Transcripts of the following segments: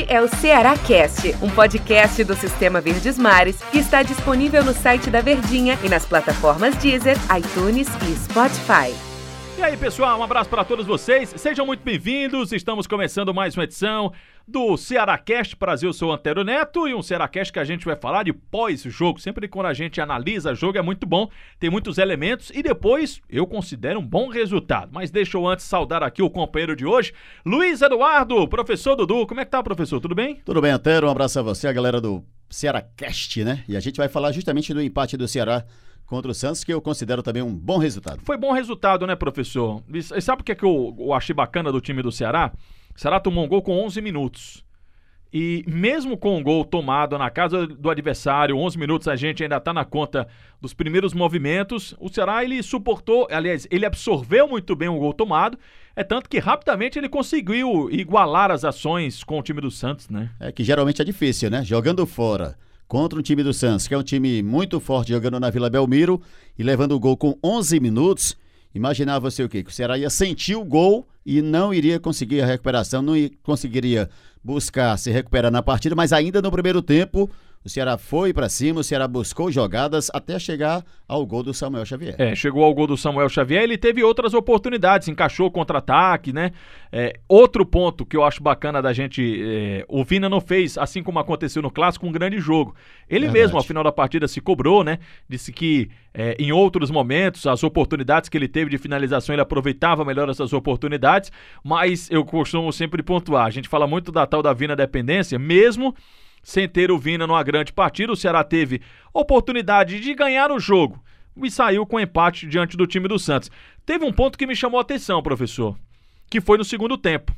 Este é o Ceará Cast, um podcast do Sistema Verdes Mares que está disponível no site da Verdinha e nas plataformas Deezer, iTunes e Spotify. E aí, pessoal, um abraço para todos vocês. Sejam muito bem-vindos. Estamos começando mais uma edição do Cearacast Brasil. Eu sou o Antero Neto e um Cearacast que a gente vai falar de pós-jogo. Sempre quando a gente analisa jogo é muito bom, tem muitos elementos e depois eu considero um bom resultado. Mas deixa eu antes saudar aqui o companheiro de hoje, Luiz Eduardo, professor Dudu. Como é que tá, professor? Tudo bem? Tudo bem, Antero. Um abraço a você, a galera do Cearacast, né? E a gente vai falar justamente do empate do Ceará contra o Santos, que eu considero também um bom resultado. Foi bom resultado, né, professor? E sabe o que, é que eu, eu achei bacana do time do Ceará? O Ceará tomou um gol com 11 minutos. E mesmo com o gol tomado na casa do adversário, 11 minutos a gente ainda está na conta dos primeiros movimentos. O Ceará ele suportou, aliás, ele absorveu muito bem o gol tomado. É tanto que rapidamente ele conseguiu igualar as ações com o time do Santos, né? É que geralmente é difícil, né? Jogando fora contra um time do Santos, que é um time muito forte jogando na Vila Belmiro e levando o gol com 11 minutos. Imaginava você o quê? Que o Ceará ia sentir o gol e não iria conseguir a recuperação, não conseguiria buscar se recuperar na partida, mas ainda no primeiro tempo o Ceará foi para cima, o Ceará buscou jogadas até chegar ao gol do Samuel Xavier. É, chegou ao gol do Samuel Xavier, ele teve outras oportunidades, encaixou contra-ataque, né? É, outro ponto que eu acho bacana da gente, é, o Vina não fez, assim como aconteceu no Clássico, um grande jogo. Ele Verdade. mesmo, ao final da partida, se cobrou, né? Disse que é, em outros momentos, as oportunidades que ele teve de finalização, ele aproveitava melhor essas oportunidades, mas eu costumo sempre pontuar, a gente fala muito da tal da Vina dependência, mesmo sem ter o Vina numa grande partida, o Ceará teve oportunidade de ganhar o jogo e saiu com empate diante do time do Santos. Teve um ponto que me chamou a atenção, professor, que foi no segundo tempo.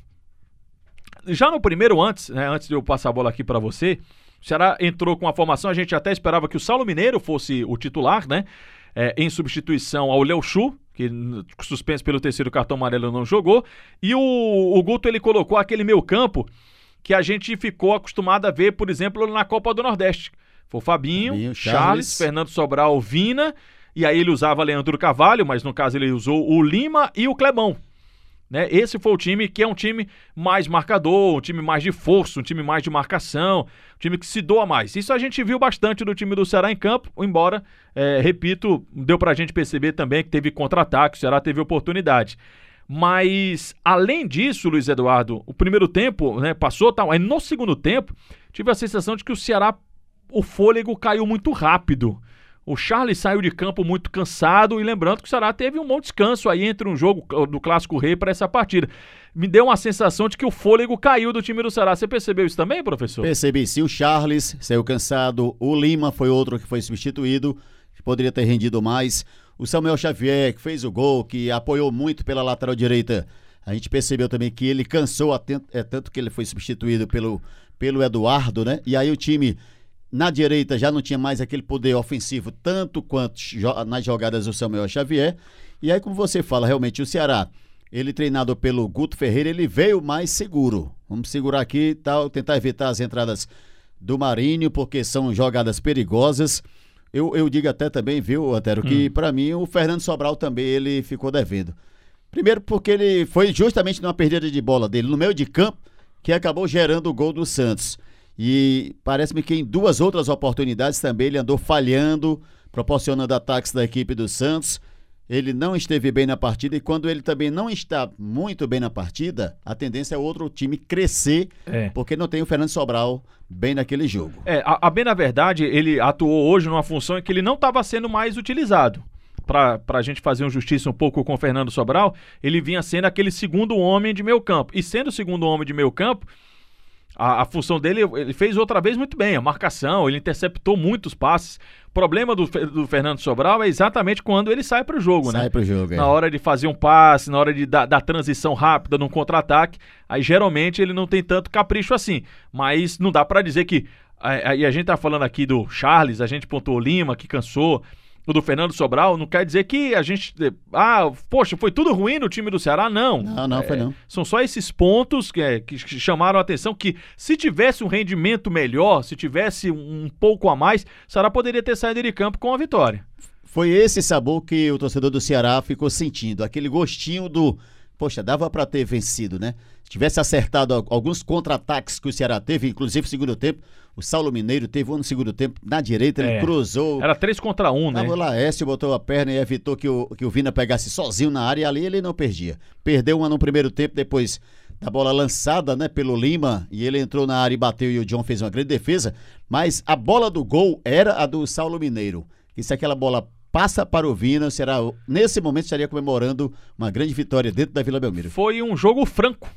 Já no primeiro, antes, né, antes de eu passar a bola aqui para você, o Ceará entrou com a formação, a gente até esperava que o Saulo Mineiro fosse o titular, né? É, em substituição ao Léo Chu, que suspenso pelo terceiro cartão amarelo não jogou. E o, o Guto ele colocou aquele meio campo que a gente ficou acostumado a ver, por exemplo, na Copa do Nordeste. Foi o Fabinho, Fabinho Charles, Charles, Fernando Sobral, Vina, e aí ele usava Leandro Carvalho, mas no caso ele usou o Lima e o Clebão. Né? Esse foi o time que é um time mais marcador, um time mais de força, um time mais de marcação, um time que se doa mais. Isso a gente viu bastante do time do Ceará em campo, embora, é, repito, deu pra gente perceber também que teve contra-ataque, o Ceará teve oportunidade. Mas, além disso, Luiz Eduardo, o primeiro tempo né, passou tal. Aí no segundo tempo, tive a sensação de que o Ceará, o fôlego caiu muito rápido. O Charles saiu de campo muito cansado e lembrando que o Ceará teve um bom descanso aí entre um jogo do Clássico Rei para essa partida. Me deu uma sensação de que o fôlego caiu do time do Ceará. Você percebeu isso também, professor? Percebi sim. O Charles saiu cansado. O Lima foi outro que foi substituído. Poderia ter rendido mais. O Samuel Xavier, que fez o gol, que apoiou muito pela lateral direita, a gente percebeu também que ele cansou, é tanto que ele foi substituído pelo, pelo Eduardo, né? E aí o time na direita já não tinha mais aquele poder ofensivo tanto quanto nas jogadas do Samuel Xavier. E aí, como você fala, realmente o Ceará, ele treinado pelo Guto Ferreira, ele veio mais seguro. Vamos segurar aqui, tal, tentar evitar as entradas do Marinho, porque são jogadas perigosas. Eu, eu digo até também, viu, Antero, que hum. para mim o Fernando Sobral também ele ficou devendo. Primeiro porque ele foi justamente numa perdida de bola dele no meio de campo que acabou gerando o gol do Santos. E parece-me que em duas outras oportunidades também ele andou falhando, proporcionando ataques da equipe do Santos ele não esteve bem na partida e quando ele também não está muito bem na partida, a tendência é outro time crescer, é. porque não tem o Fernando Sobral bem naquele jogo. É, a, a bem na verdade, ele atuou hoje numa função em que ele não estava sendo mais utilizado. Para a gente fazer um justiça um pouco com o Fernando Sobral, ele vinha sendo aquele segundo homem de meio campo. E sendo o segundo homem de meio campo, a, a, função dele, ele fez outra vez muito bem, a marcação, ele interceptou muitos passes. O problema do, do Fernando Sobral é exatamente quando ele sai para o jogo, sai né? Sai para o jogo, é. Na hora de fazer um passe, na hora de dar, dar transição rápida num contra-ataque, aí geralmente ele não tem tanto capricho assim. Mas não dá para dizer que. Aí a, a gente tá falando aqui do Charles, a gente pontuou Lima, que cansou do Fernando Sobral, não quer dizer que a gente. Ah, poxa, foi tudo ruim no time do Ceará? Não. Não, não, é, foi não. São só esses pontos que, é, que chamaram a atenção que se tivesse um rendimento melhor, se tivesse um pouco a mais, o Ceará poderia ter saído de campo com a vitória. Foi esse sabor que o torcedor do Ceará ficou sentindo, aquele gostinho do poxa, dava para ter vencido, né? Se tivesse acertado alguns contra-ataques que o Ceará teve, inclusive no segundo tempo, o Saulo Mineiro teve um no segundo tempo na direita, ele é. cruzou. Era três contra um, né? Tava lá, Écio botou a perna e evitou que o, que o Vina pegasse sozinho na área e ali ele não perdia. Perdeu uma no primeiro tempo, depois da bola lançada, né, pelo Lima, e ele entrou na área e bateu e o John fez uma grande defesa, mas a bola do gol era a do Saulo Mineiro. E se aquela bola passa para o Vina, será nesse momento estaria comemorando uma grande vitória dentro da Vila Belmiro. Foi um jogo franco.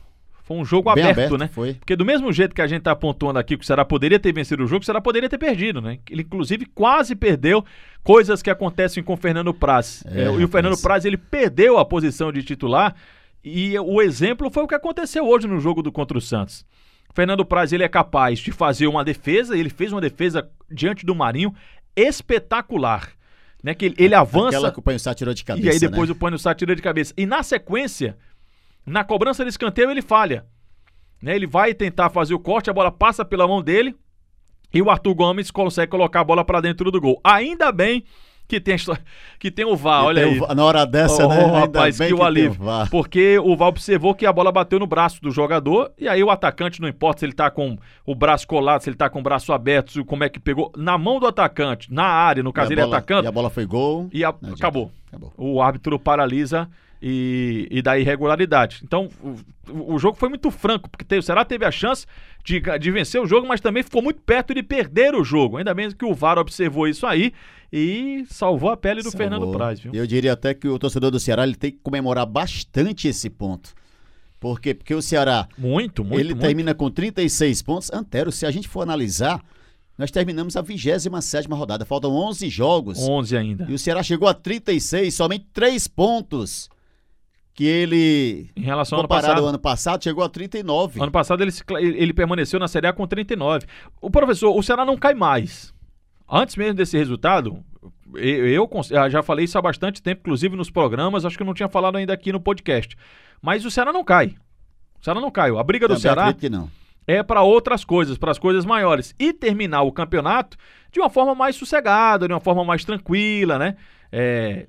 Foi um jogo aberto, aberto, né? Foi. Porque do mesmo jeito que a gente está apontando aqui que o Ceará poderia ter vencido o jogo, o Ceará poderia ter perdido, né? Ele inclusive quase perdeu coisas que acontecem com o Fernando Praz. É, é, e o Fernando Praz ele perdeu a posição de titular e o exemplo foi o que aconteceu hoje no jogo do contra o Santos. Fernando Praz ele é capaz de fazer uma defesa, ele fez uma defesa diante do Marinho espetacular. Né, que ele, ele avança. Aquela que o Panho Sá tirou de cabeça. E aí depois né? o Panho Sá tirou de cabeça. E na sequência, na cobrança de escanteio, ele falha. Né, ele vai tentar fazer o corte, a bola passa pela mão dele. E o Arthur Gomes consegue colocar a bola para dentro do gol. Ainda bem que tem, que tem o VAR, olha aí. O, na hora dessa, oh, né? rapaz, que, que o alívio. O porque o VAR observou que a bola bateu no braço do jogador e aí o atacante, não importa se ele tá com o braço colado, se ele tá com o braço aberto, como é que pegou, na mão do atacante, na área, no caso ele bola, atacando. E a bola foi gol. E a, acabou. acabou. O árbitro paralisa e, e da irregularidade. Então, o, o, jogo foi muito franco, porque teve, o Ceará teve a chance de, de vencer o jogo, mas também ficou muito perto de perder o jogo. Ainda bem que o VAR observou isso aí e salvou a pele do Salvou. Fernando Praz, viu? Eu diria até que o torcedor do Ceará ele tem que comemorar bastante esse ponto. Por quê? Porque o Ceará. Muito, muito. Ele muito. termina com 36 pontos. Antero, se a gente for analisar, nós terminamos a 27 rodada. Faltam 11 jogos. 11 ainda. E o Ceará chegou a 36, somente 3 pontos. Que ele. Em relação ao ano passado. ao ano passado, chegou a 39. Ano passado ele, ele permaneceu na Série A com 39. O professor, o Ceará não cai mais. Antes mesmo desse resultado, eu, eu, já falei isso há bastante tempo, inclusive nos programas, acho que eu não tinha falado ainda aqui no podcast. Mas o Ceará não cai. O Ceará não caiu. A briga do Também Ceará que não. é para outras coisas, para as coisas maiores. E terminar o campeonato de uma forma mais sossegada, de uma forma mais tranquila, né? É,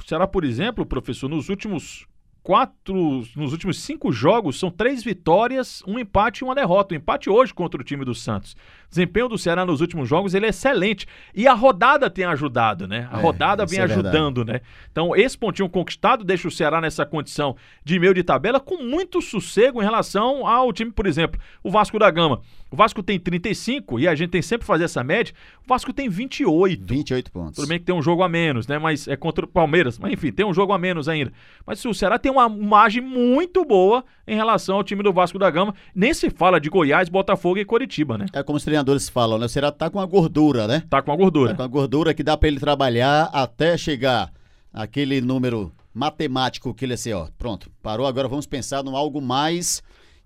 o Ceará, por exemplo, professor, nos últimos quatro, nos últimos cinco jogos, são três vitórias, um empate e uma derrota. O empate hoje contra o time do Santos. O desempenho do Ceará nos últimos jogos ele é excelente. E a rodada tem ajudado, né? A é, rodada vem é ajudando, né? Então, esse pontinho conquistado deixa o Ceará nessa condição de meio de tabela com muito sossego em relação ao time, por exemplo, o Vasco da Gama. O Vasco tem 35 e a gente tem sempre que fazer essa média. O Vasco tem 28. 28 pontos. Tudo bem que tem um jogo a menos, né? Mas é contra o Palmeiras. Mas enfim, tem um jogo a menos ainda. Mas o Ceará tem uma margem muito boa em relação ao time do Vasco da Gama. Nem se fala de Goiás, Botafogo e Coritiba, né? É como os treinadores falam, né? O Ceará tá com a gordura, né? Tá com a gordura. Tá com a gordura que dá para ele trabalhar até chegar aquele número matemático que ele assim, ó, pronto, parou, agora vamos pensar em algo mais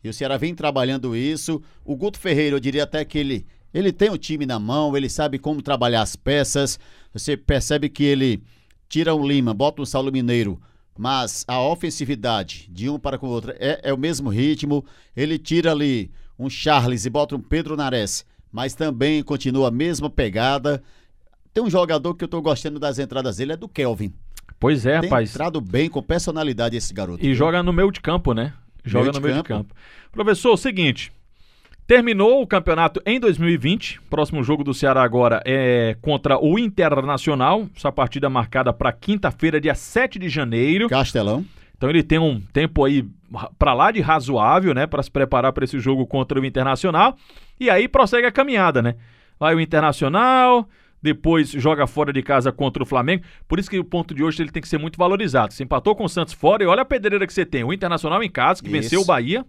e o Ceará vem trabalhando isso. O Guto Ferreira, eu diria até que ele, ele tem o time na mão, ele sabe como trabalhar as peças. Você percebe que ele tira o Lima, bota o Saulo Mineiro, mas a ofensividade de um para com o outro é, é o mesmo ritmo. Ele tira ali um Charles e bota um Pedro Nares, mas também continua a mesma pegada. Tem um jogador que eu tô gostando das entradas dele, é do Kelvin. Pois é, Tem rapaz. entrado bem, com personalidade esse garoto. E joga no meio de campo, né? Joga meio no meio campo. de campo. Professor, o seguinte. Terminou o campeonato em 2020. Próximo jogo do Ceará agora é contra o Internacional. Essa partida marcada para quinta-feira, dia 7 de janeiro. Castelão. Então ele tem um tempo aí para lá de razoável, né, para se preparar para esse jogo contra o Internacional. E aí prossegue a caminhada, né? Vai o Internacional, depois joga fora de casa contra o Flamengo. Por isso que o ponto de hoje ele tem que ser muito valorizado. Você empatou com o Santos fora e olha a pedreira que você tem. O Internacional em casa, que isso. venceu o Bahia,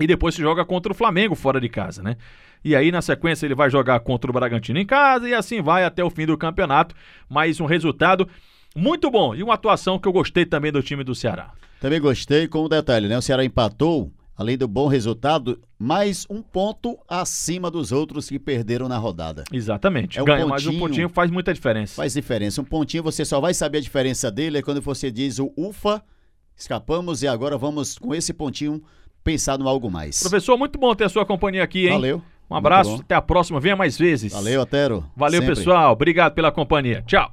e depois se joga contra o Flamengo fora de casa, né? E aí, na sequência, ele vai jogar contra o Bragantino em casa e assim vai até o fim do campeonato. Mais um resultado muito bom e uma atuação que eu gostei também do time do Ceará. Também gostei, com um detalhe, né? O Ceará empatou além do bom resultado, mais um ponto acima dos outros que perderam na rodada. Exatamente. É um Ganha mais um pontinho faz muita diferença. Faz diferença. Um pontinho você só vai saber a diferença dele é quando você diz o ufa, escapamos e agora vamos com esse pontinho pensar no algo mais. Professor, muito bom ter a sua companhia aqui, hein? Valeu. Um abraço, até a próxima, venha mais vezes. Valeu, Otero. Valeu, Sempre. pessoal. Obrigado pela companhia. Tchau.